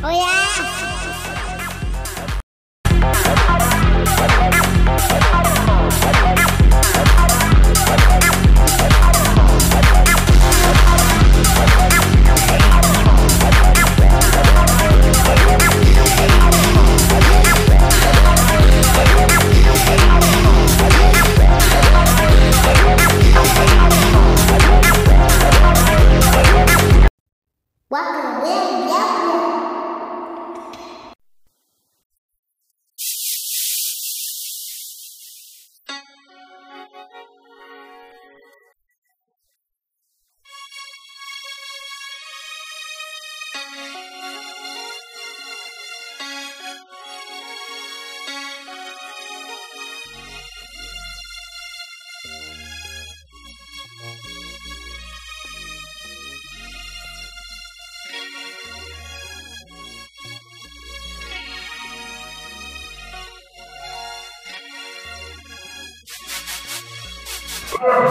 뭐야? Yeah.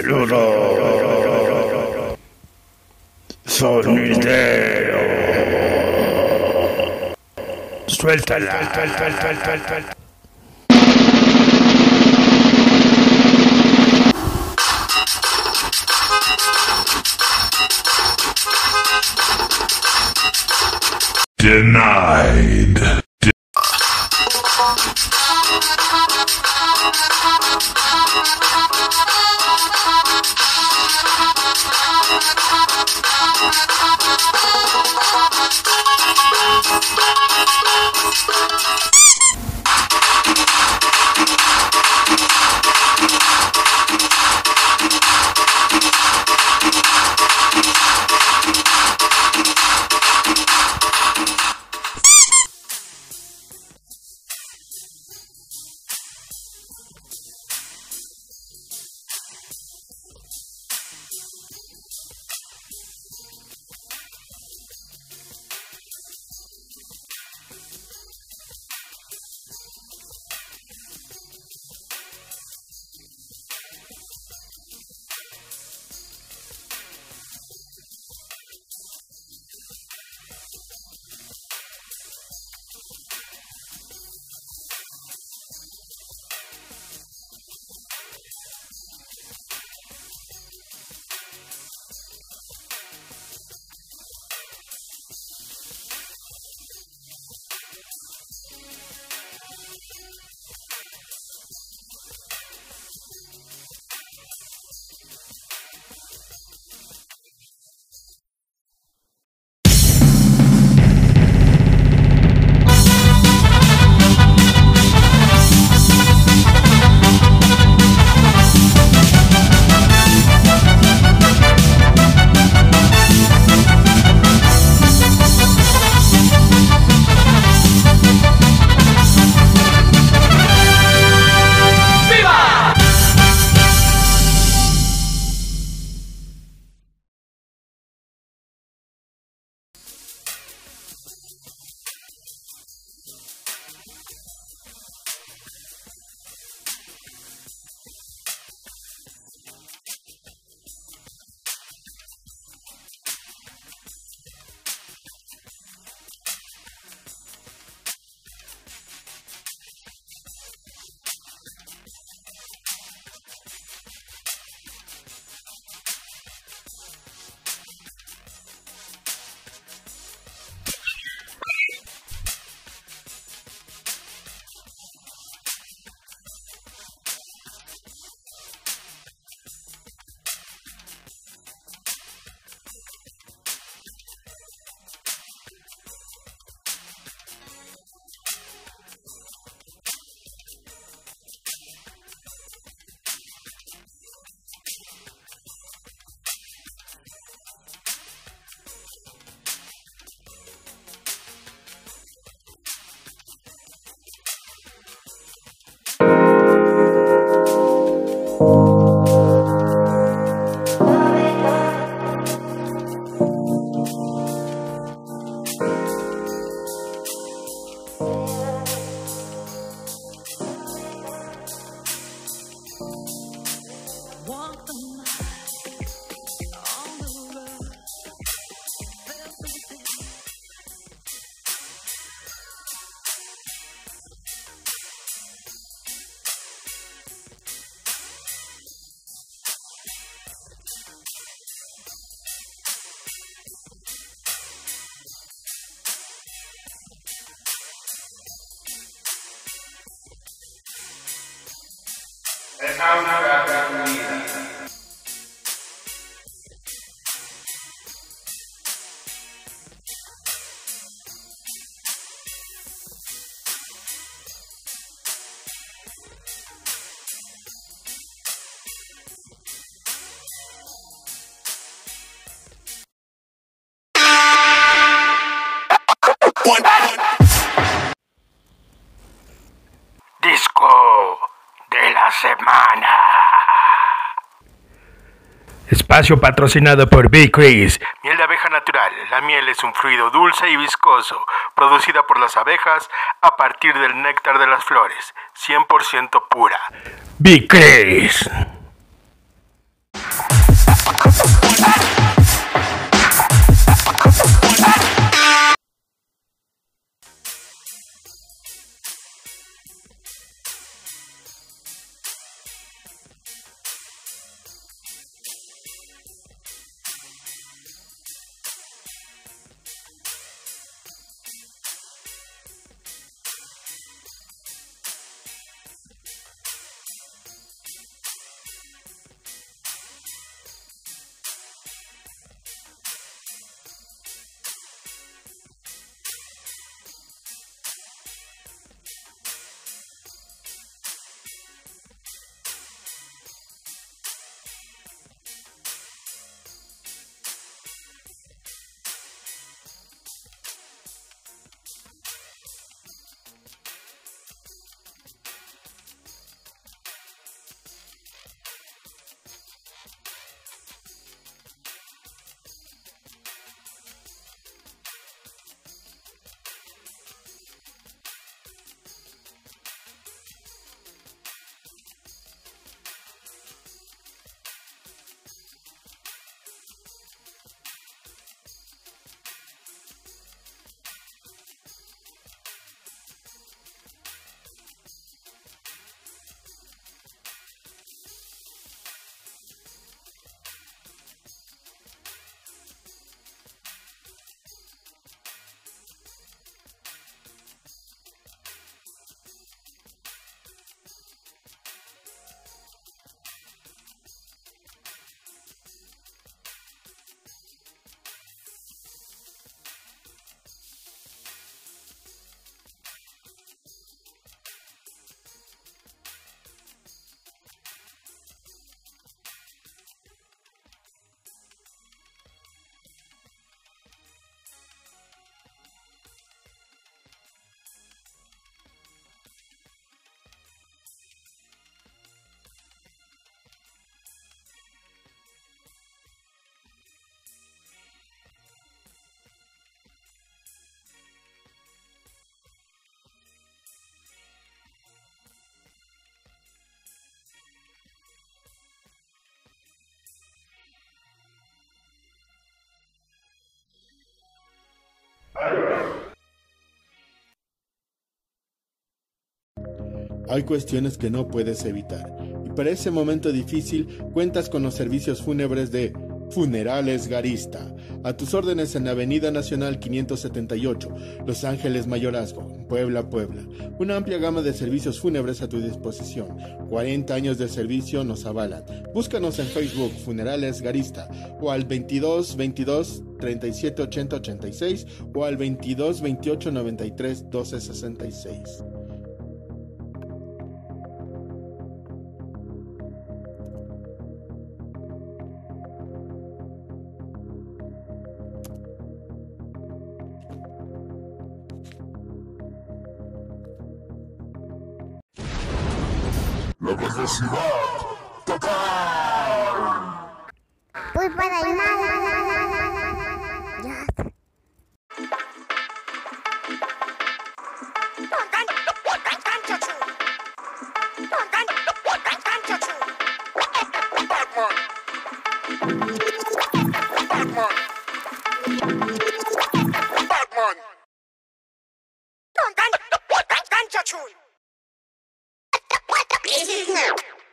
Saludos. Sonidero. Suéltala. Denied. Disco Espacio patrocinado por Big Chris. Miel de abeja natural. La miel es un fluido dulce y viscoso, producida por las abejas a partir del néctar de las flores, 100% pura. Big Chris. Hay cuestiones que no puedes evitar. Y para ese momento difícil cuentas con los servicios fúnebres de Funerales Garista. A tus órdenes en la Avenida Nacional 578, Los Ángeles Mayorazgo, Puebla, Puebla. Una amplia gama de servicios fúnebres a tu disposición. 40 años de servicio nos avalan. Búscanos en Facebook Funerales Garista o al 22 22 37 80 86 o al 22 28 93 12 66. necesidad total. Voy para el mar. Batman. Batman. Batman. Batman. is now.